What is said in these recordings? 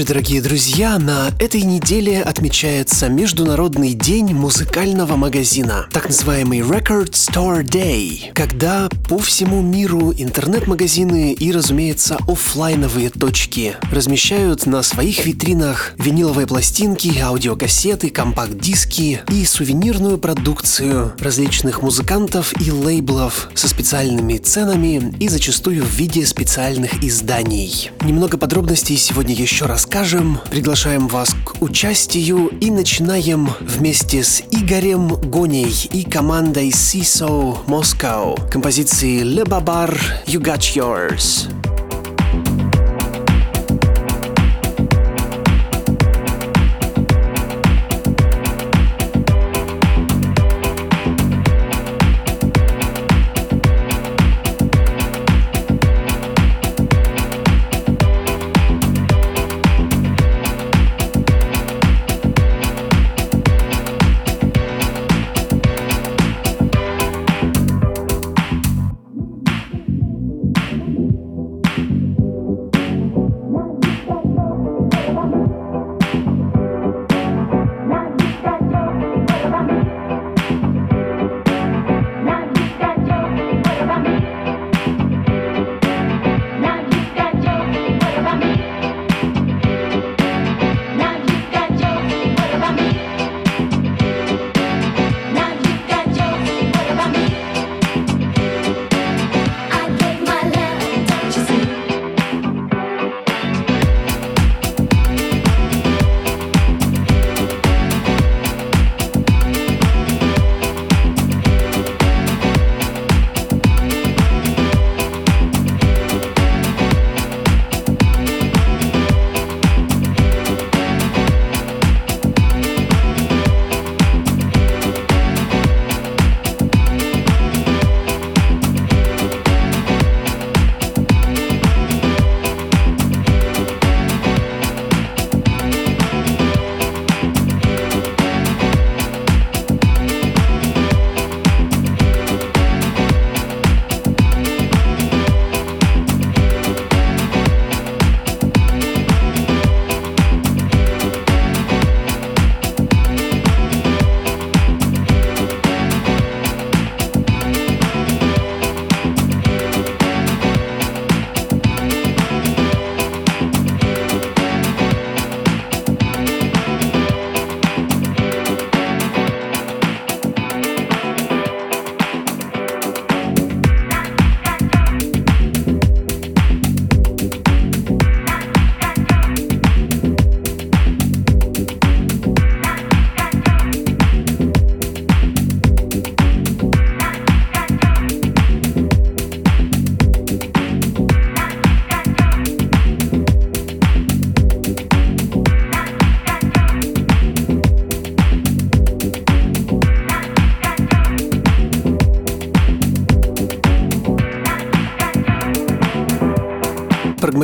Вечер, дорогие друзья! На этой неделе отмечается Международный день музыкального магазина, так называемый Record Store Day, когда по всему миру интернет-магазины и, разумеется, офлайновые точки размещают на своих витринах виниловые пластинки, аудиокассеты, компакт-диски и сувенирную продукцию различных музыкантов и лейблов со специальными ценами и зачастую в виде специальных изданий. Немного подробностей сегодня еще еще расскажем, приглашаем вас к участию и начинаем вместе с Игорем Гоней и командой CISO Moscow композиции Le Babar You Got Yours.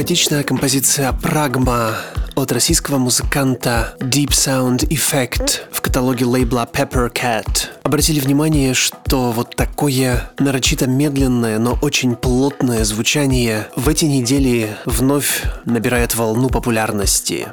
Прагматичная композиция «Прагма» от российского музыканта Deep Sound Effect в каталоге лейбла Pepper Cat. Обратили внимание, что вот такое нарочито медленное, но очень плотное звучание в эти недели вновь набирает волну популярности.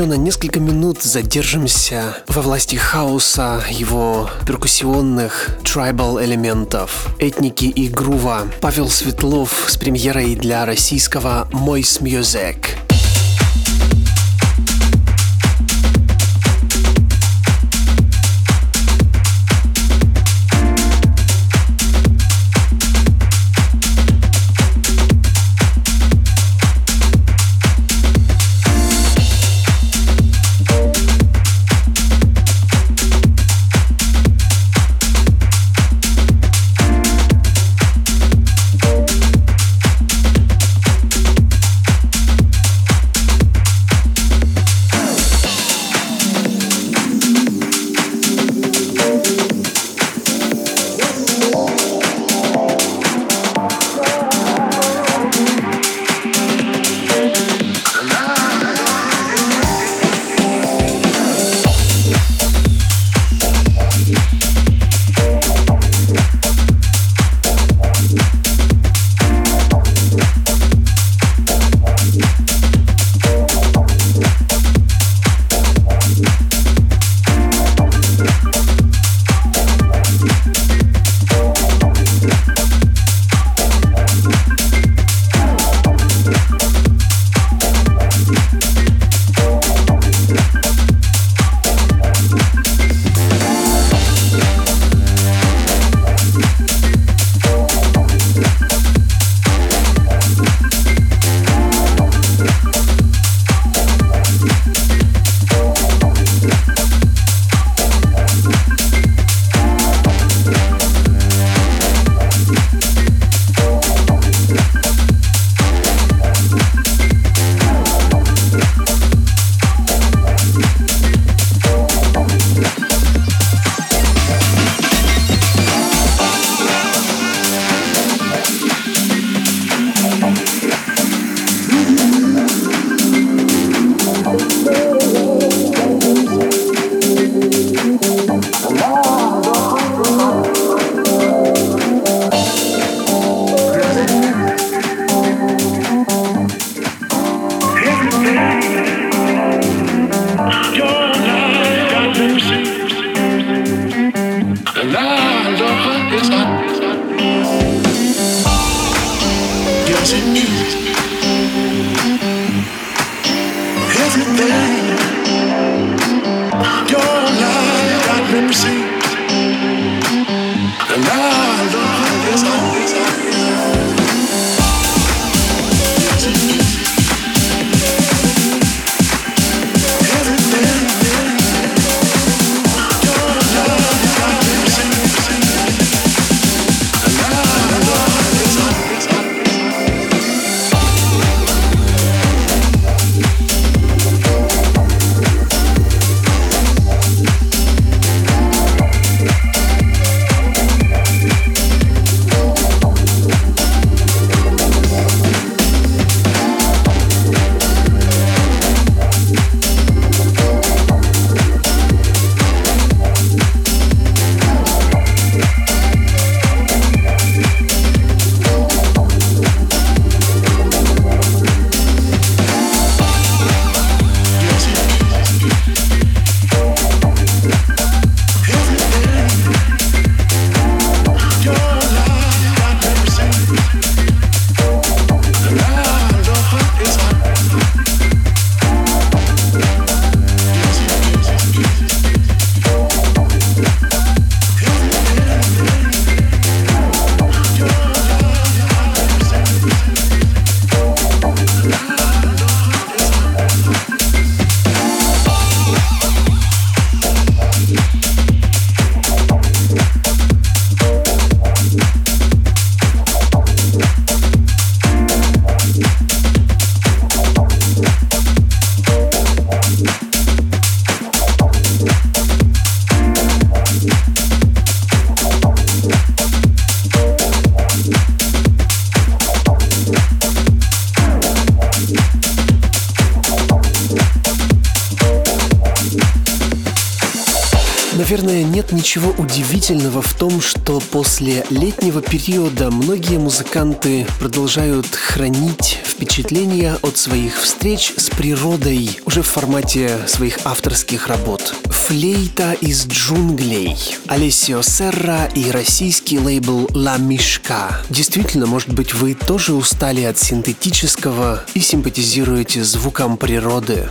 Еще на несколько минут задержимся во власти хаоса, его перкуссионных трибал элементов, этники и грува. Павел Светлов с премьерой для российского Moist Music. Ничего удивительного в том, что после летнего периода многие музыканты продолжают хранить впечатления от своих встреч с природой уже в формате своих авторских работ. «Флейта из джунглей», Алессио Серра и российский лейбл «Ла Мишка». Действительно, может быть, вы тоже устали от синтетического и симпатизируете звукам природы.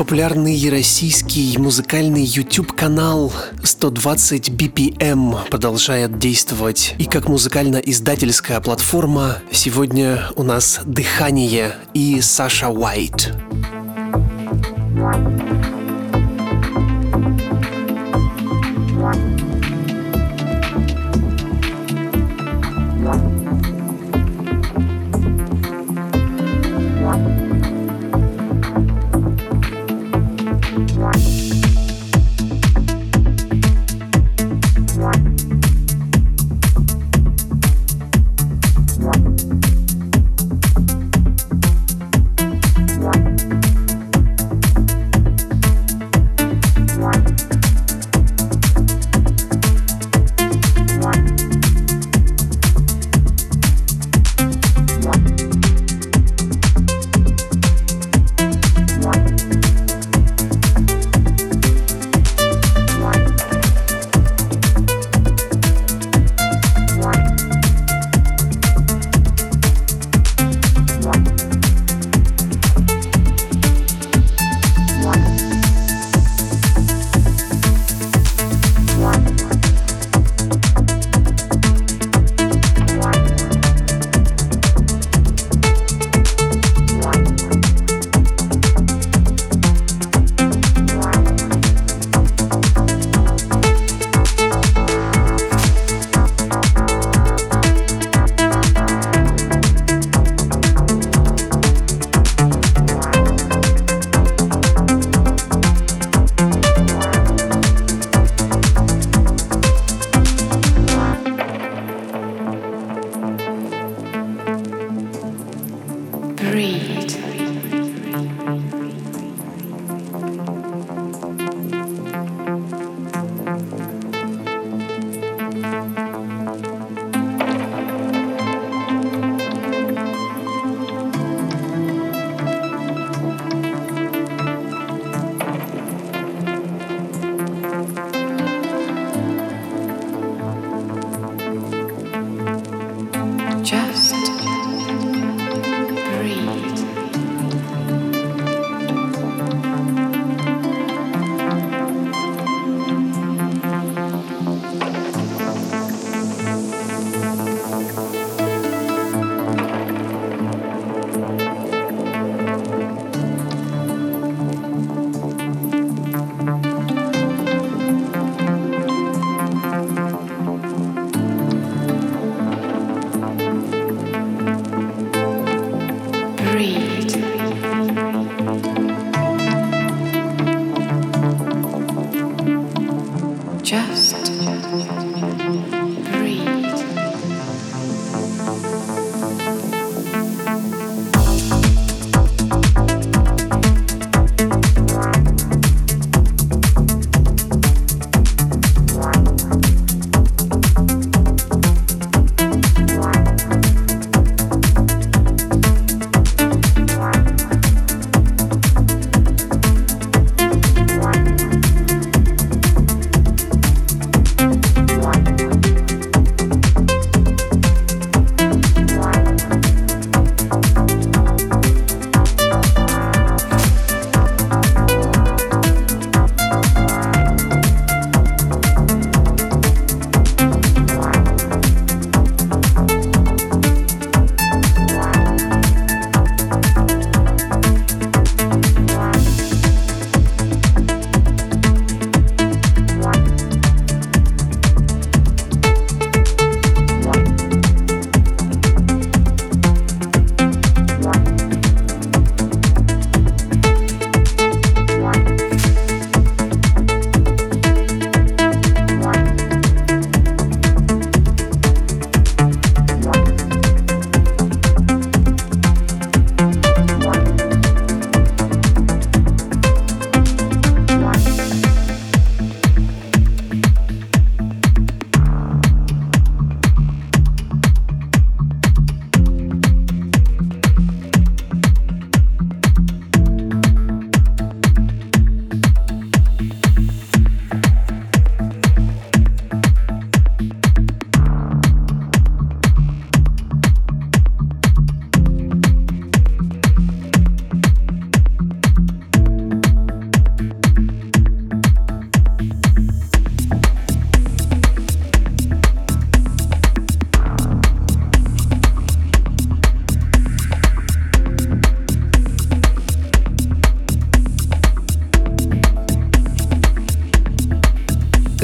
Популярный российский музыкальный YouTube-канал 120 BPM продолжает действовать. И как музыкально-издательская платформа сегодня у нас «Дыхание» и Саша Уайт. One.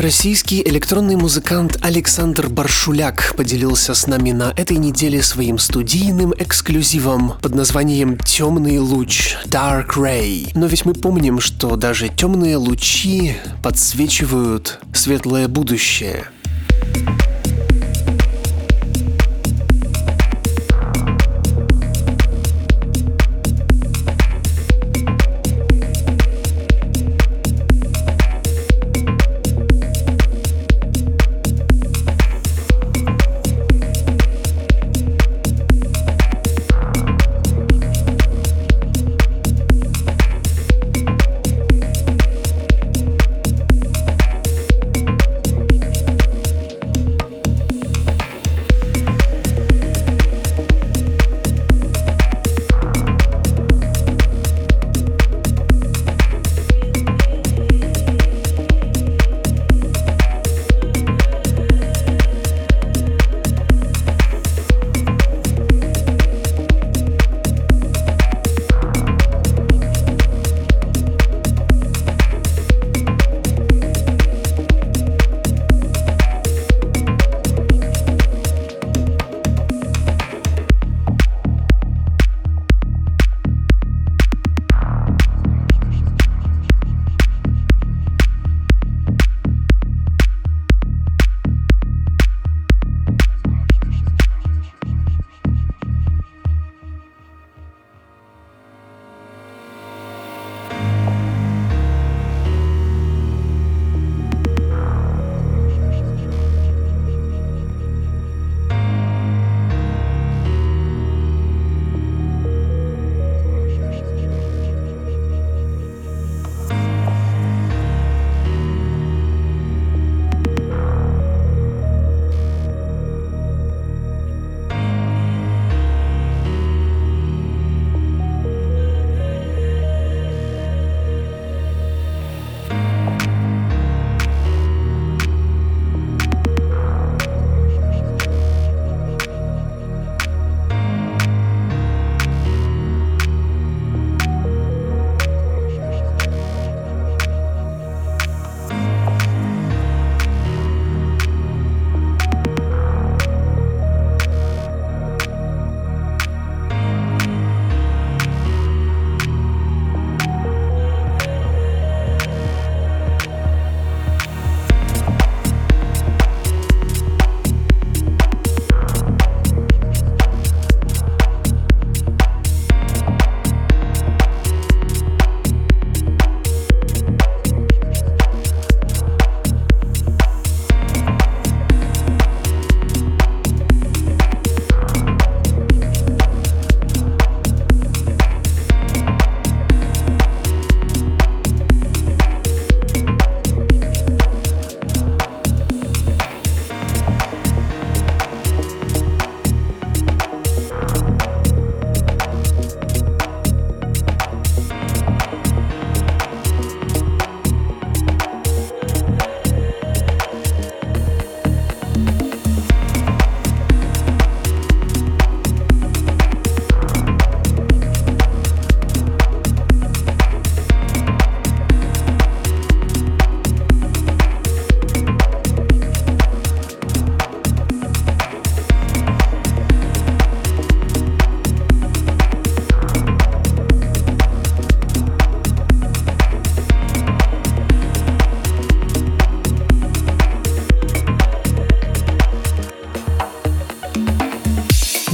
Российский электронный музыкант Александр Баршуляк поделился с нами на этой неделе своим студийным эксклюзивом под названием «Темный луч» Dark Ray. Но ведь мы помним, что даже темные лучи подсвечивают светлое будущее –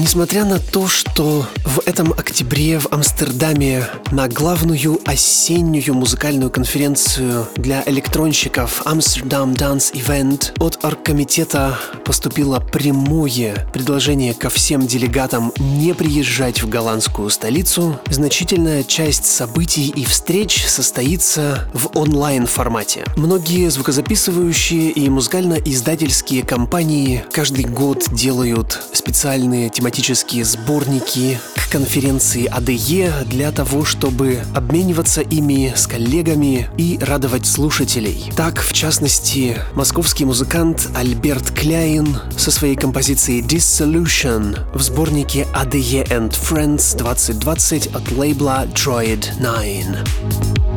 Несмотря на то, что в этом октябре в Амстердаме на главную осеннюю музыкальную конференцию для электронщиков Amsterdam Dance Event от оргкомитета поступило прямое предложение ко всем делегатам не приезжать в голландскую столицу, значительная часть событий и встреч состоится в онлайн-формате. Многие звукозаписывающие и музыкально-издательские компании каждый год делают специальные тематические тематические сборники к конференции АДЕ для того, чтобы обмениваться ими с коллегами и радовать слушателей. Так, в частности, московский музыкант Альберт Кляйн со своей композицией Dissolution в сборнике ADE and Friends 2020 от лейбла Droid 9.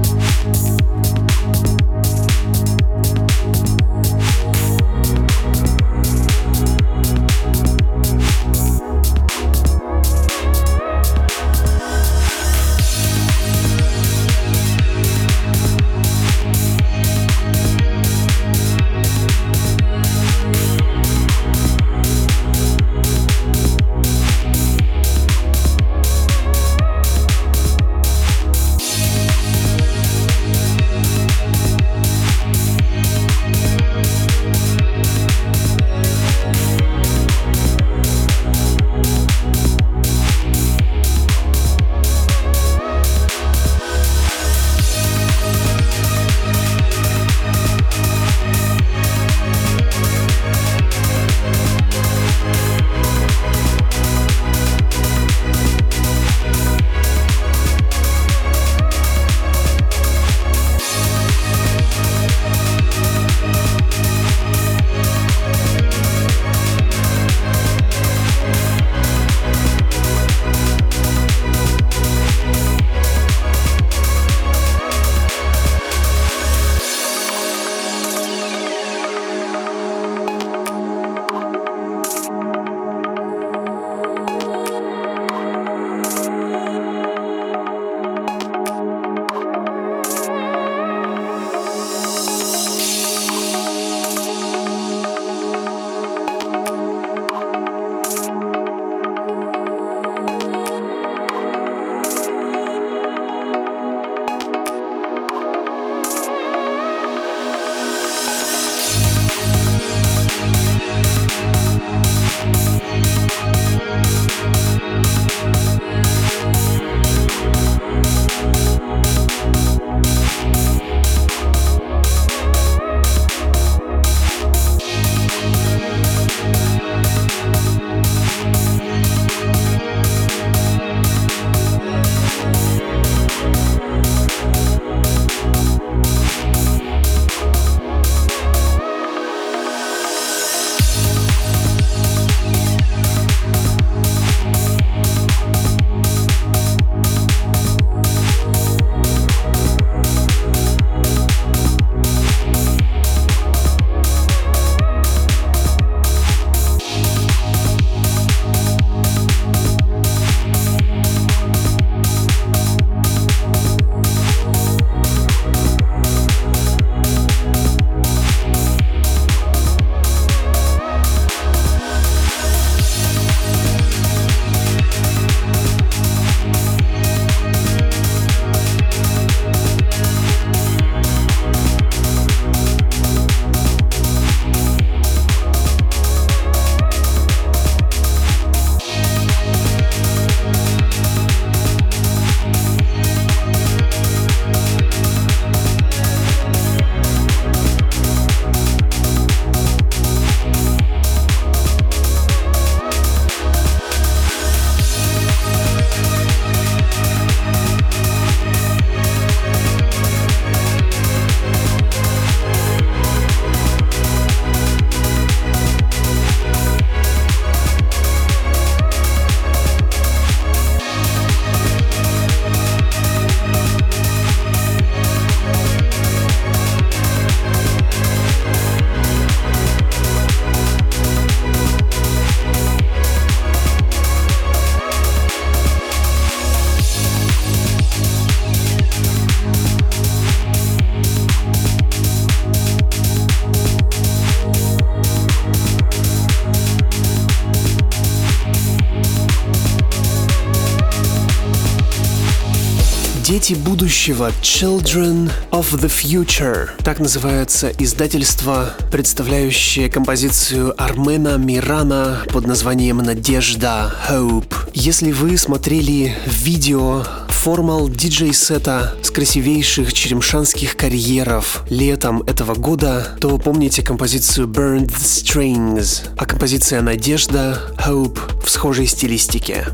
Будущего Children of the Future. Так называется издательство, представляющее композицию Армена Мирана под названием «Надежда Hope». Если вы смотрели видео формал диджей-сета с красивейших черемшанских карьеров летом этого года, то помните композицию Burned Strings, а композиция «Надежда» Hope в схожей стилистике.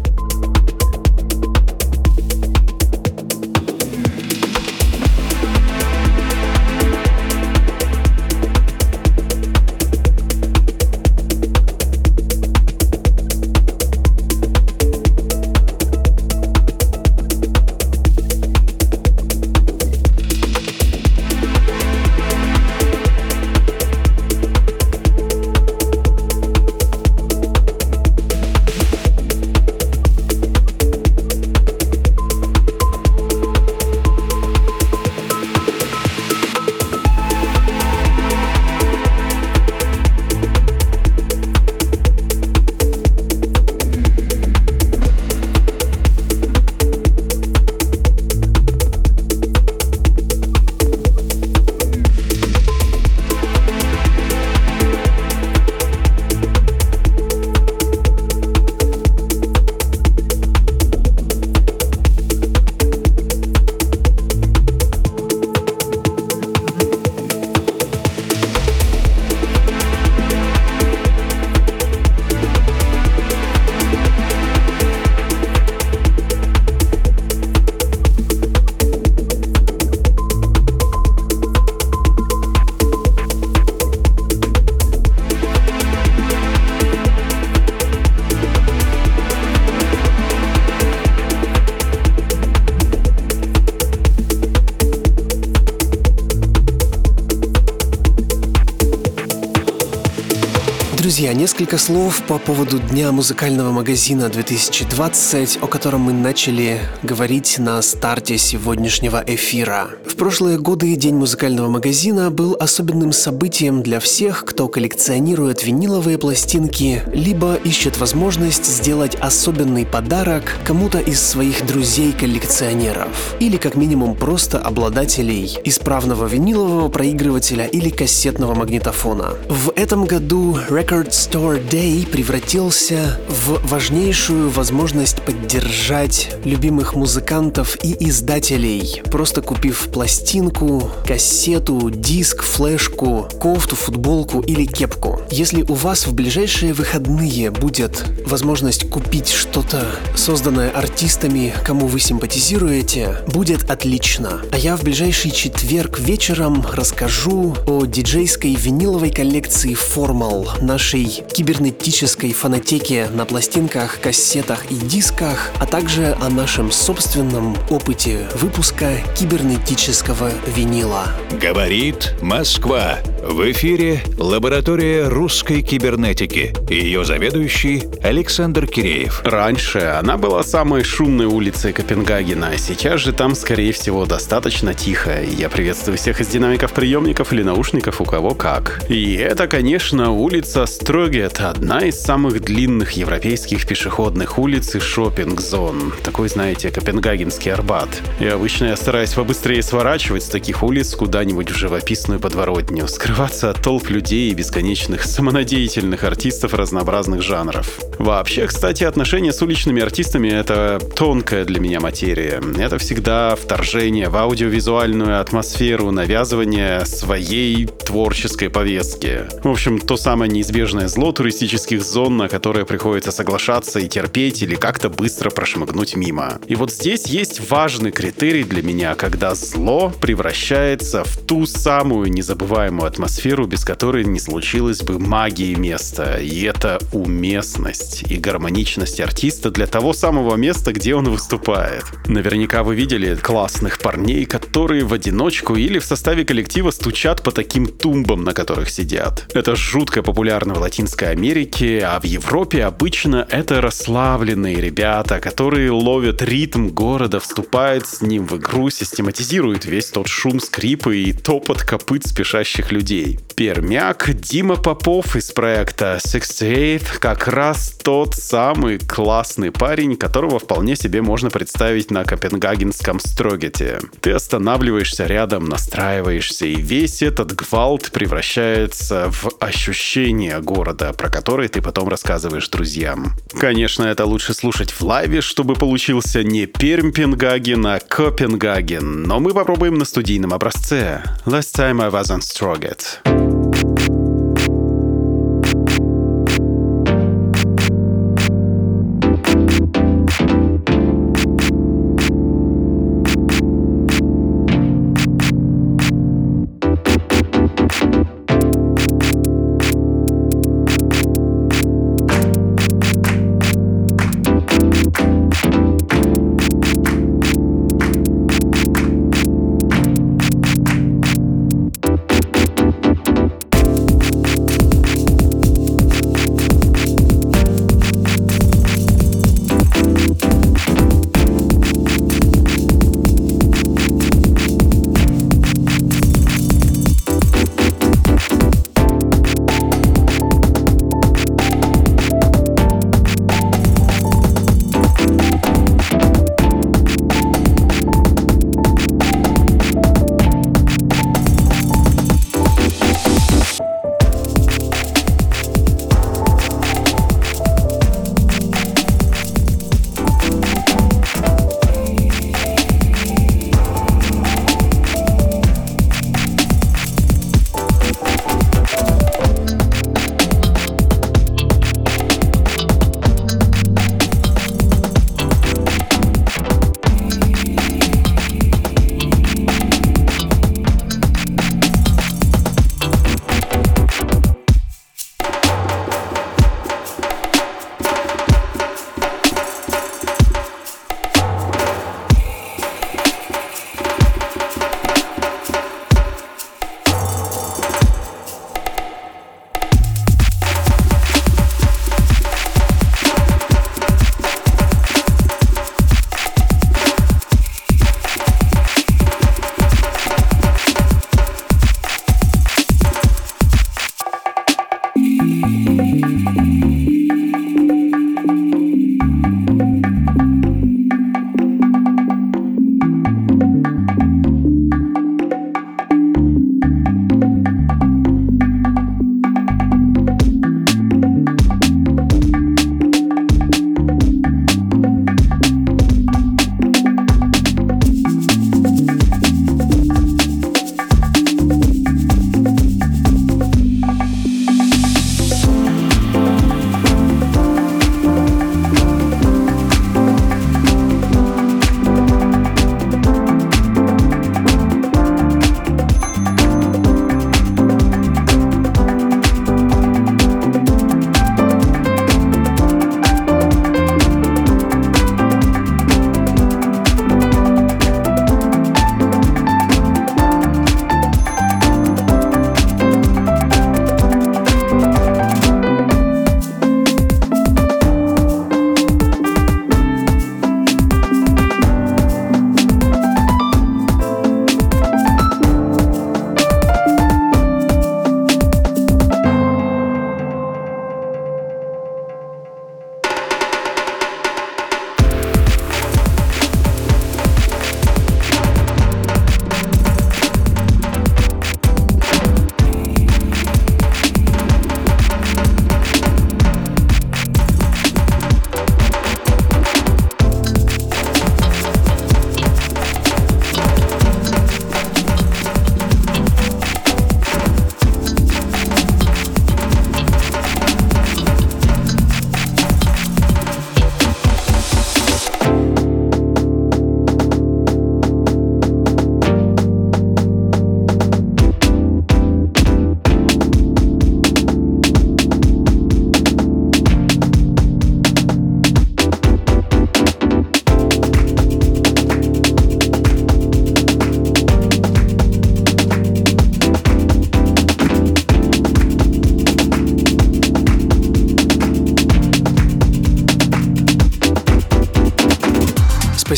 Друзья, несколько слов по поводу Дня музыкального магазина 2020, о котором мы начали говорить на старте сегодняшнего эфира. Прошлые годы День музыкального магазина был особенным событием для всех, кто коллекционирует виниловые пластинки, либо ищет возможность сделать особенный подарок кому-то из своих друзей-коллекционеров, или как минимум просто обладателей исправного винилового проигрывателя или кассетного магнитофона. В этом году Record Store Day превратился в важнейшую возможность поддержать любимых музыкантов и издателей, просто купив пластинку, кассету, диск, флешку, кофту, футболку или кепку. Если у вас в ближайшие выходные будет возможность купить что-то, созданное артистами, кому вы симпатизируете, будет отлично. А я в ближайший четверг вечером расскажу о диджейской виниловой коллекции Formal, наш нашей кибернетической фонотеке на пластинках, кассетах и дисках, а также о нашем собственном опыте выпуска кибернетического винила. Говорит Москва. В эфире лаборатория русской кибернетики. Ее заведующий Александр Киреев. Раньше она была самой шумной улицей Копенгагена, а сейчас же там, скорее всего, достаточно тихо. Я приветствую всех из динамиков приемников или наушников, у кого как. И это, конечно, улица Строгет, одна из самых длинных европейских пешеходных улиц и шопинг-зон. Такой, знаете, копенгагенский Арбат. И обычно я стараюсь побыстрее сворачивать с таких улиц куда-нибудь в живописную подворотню, скрываться от толп людей и бесконечных самонадеятельных артистов разнообразных жанров. Вообще, кстати, отношения с уличными артистами — это тонкая для меня материя. Это всегда вторжение в аудиовизуальную атмосферу, навязывание своей творческой повестки. В общем, то самое неизбежное зло туристических зон, на которое приходится соглашаться и терпеть или как-то быстро прошмыгнуть мимо. И вот здесь есть важный критерий для меня, когда зло превращается в ту самую незабываемую атмосферу, без которой не случилось бы магии места. И это уместность и гармоничность артиста для того самого места, где он выступает. Наверняка вы видели классных парней, которые в одиночку или в составе коллектива стучат по таким тумбам, на которых сидят. Это жутко популярно в Латинской Америке, а в Европе обычно это расслабленные ребята, которые ловят ритм города, вступают с ним в игру, систематизируют весь тот шум скрипа и топот копыт спешащих людей. Пермяк Дима Попов из проекта 68 как раз тот самый классный парень, которого вполне себе можно представить на копенгагенском Строгете. Ты останавливаешься рядом, настраиваешься, и весь этот гвалт превращается в ощущение города, про который ты потом рассказываешь друзьям. Конечно, это лучше слушать в лайве, чтобы получился не Пермпенгаген, а Копенгаген, но мы попробуем на студийном образце. Last time I was on Stroget.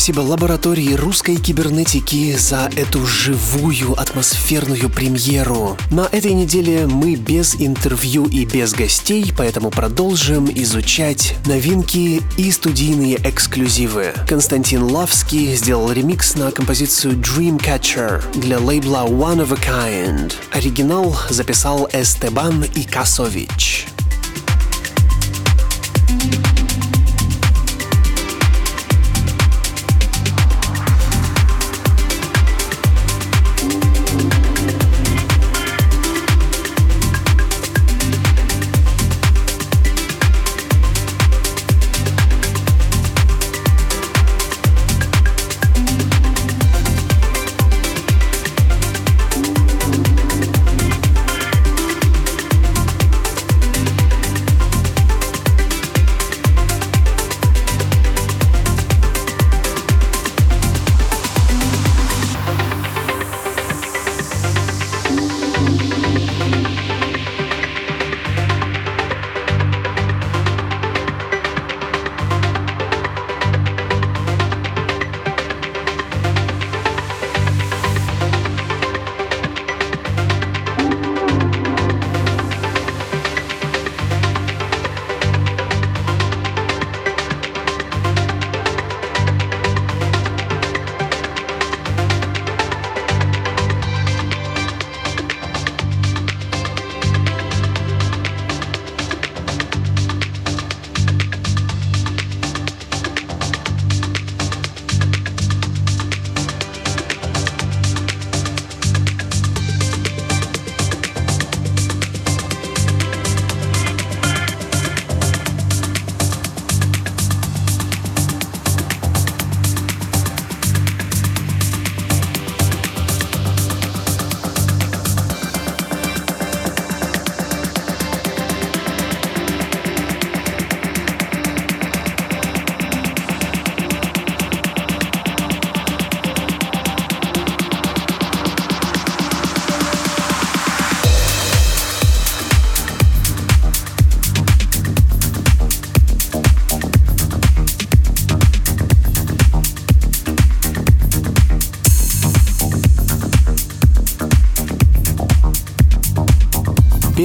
Спасибо лаборатории русской кибернетики за эту живую атмосферную премьеру. На этой неделе мы без интервью и без гостей, поэтому продолжим изучать новинки и студийные эксклюзивы. Константин Лавский сделал ремикс на композицию Dreamcatcher для лейбла One of a Kind. Оригинал записал Эстебан Икасович.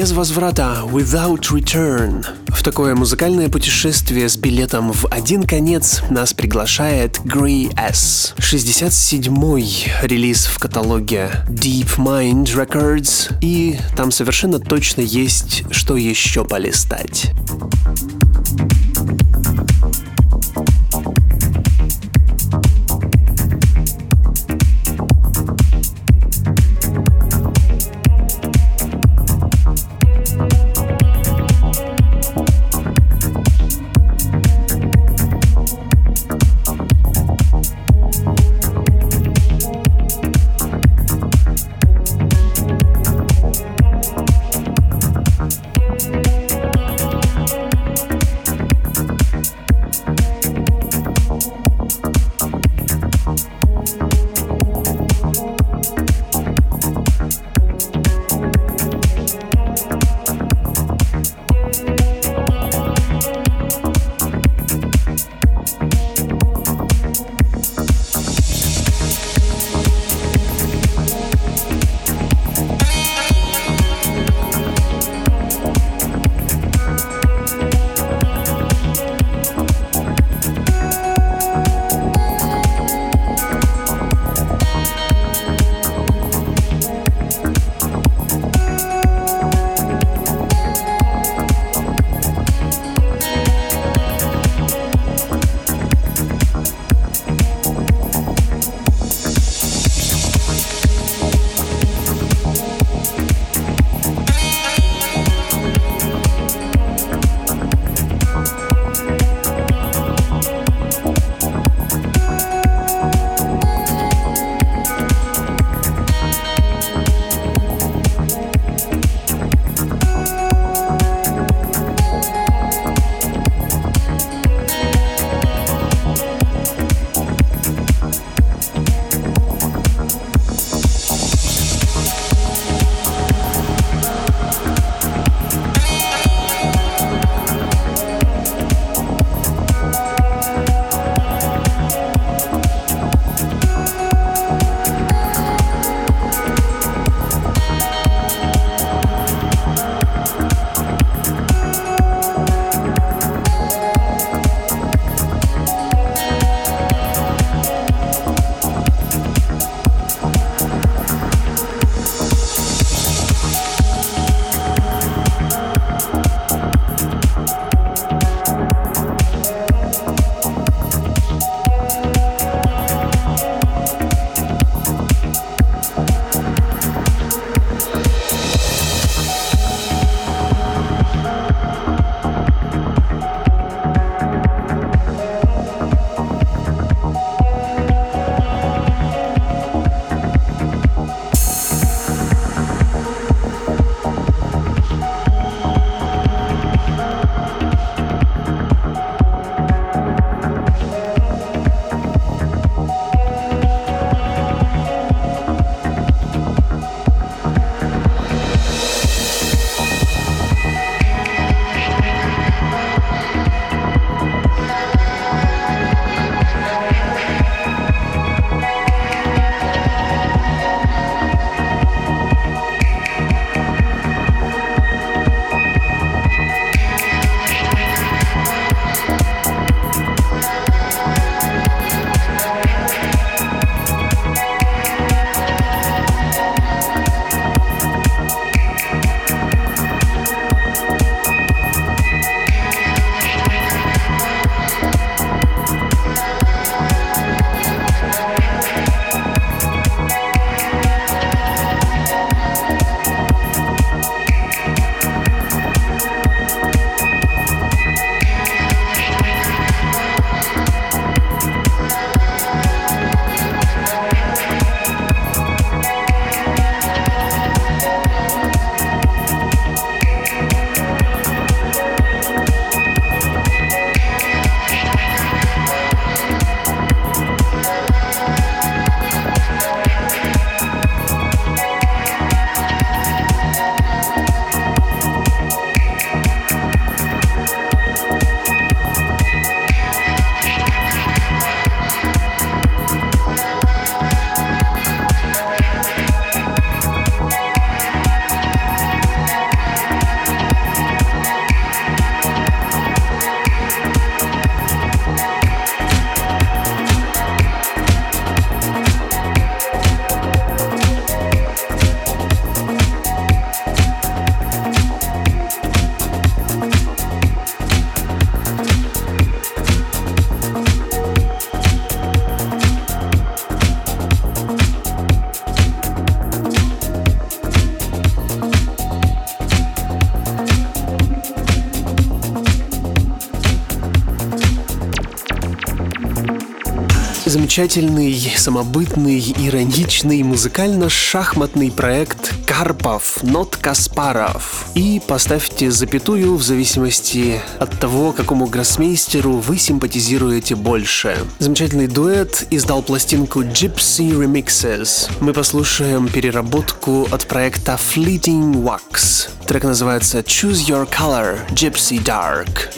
Без возврата, without return. В такое музыкальное путешествие с билетом в один конец нас приглашает Grey S. 67-й релиз в каталоге Deep Mind Records, и там совершенно точно есть что еще полистать. Замечательный, самобытный, ироничный, музыкально-шахматный проект Карпов, Нот Каспаров. И поставьте запятую в зависимости от того, какому гроссмейстеру вы симпатизируете больше. Замечательный дуэт издал пластинку Gypsy Remixes. Мы послушаем переработку от проекта Fleeting Wax. Трек называется Choose Your Color Gypsy Dark.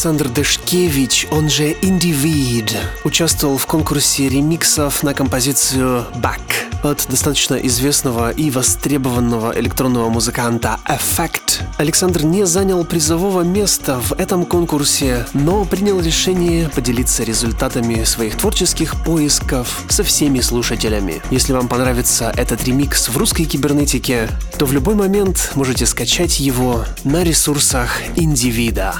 Александр Дашкевич, он же Индивид, участвовал в конкурсе ремиксов на композицию «Back» от достаточно известного и востребованного электронного музыканта Effect. Александр не занял призового места в этом конкурсе, но принял решение поделиться результатами своих творческих поисков со всеми слушателями. Если вам понравится этот ремикс в русской кибернетике, то в любой момент можете скачать его на ресурсах Индивида.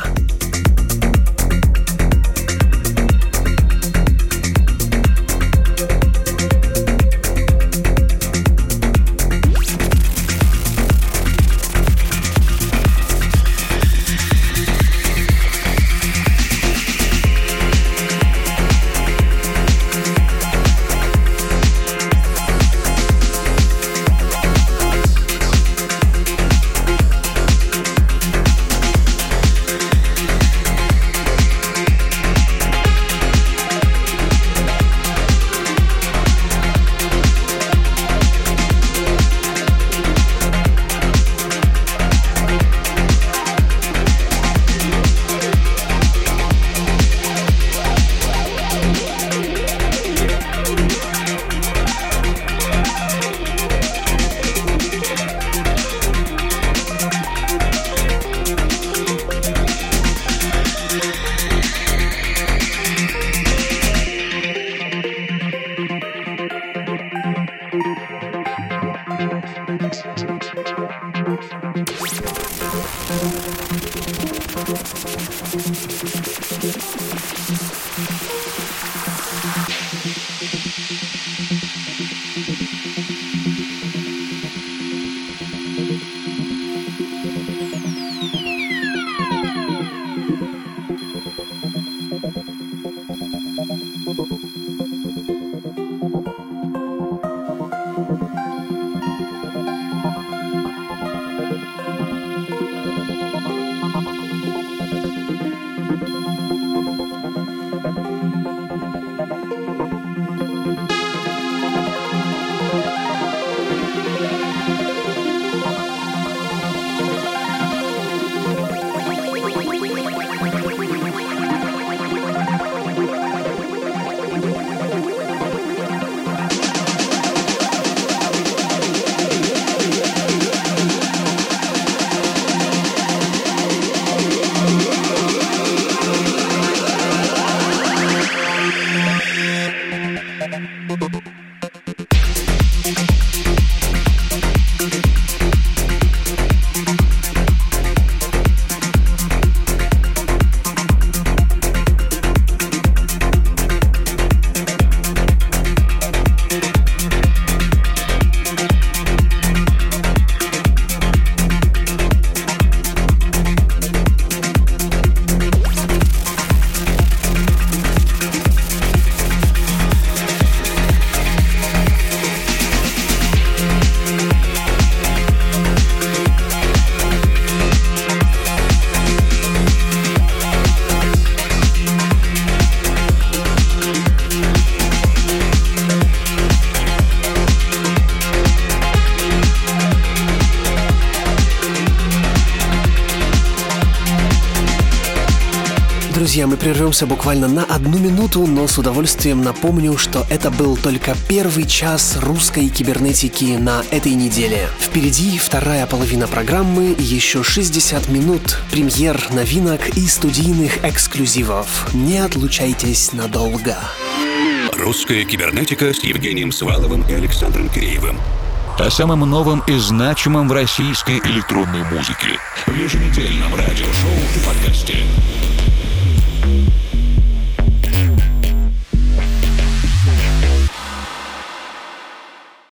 Прервемся буквально на одну минуту, но с удовольствием напомню, что это был только первый час русской кибернетики на этой неделе. Впереди вторая половина программы, еще 60 минут премьер, новинок и студийных эксклюзивов. Не отлучайтесь надолго. Русская кибернетика с Евгением Сваловым и Александром Киреевым. О самом новом и значимом в российской электронной музыке. В еженедельном радиошоу и подкасте.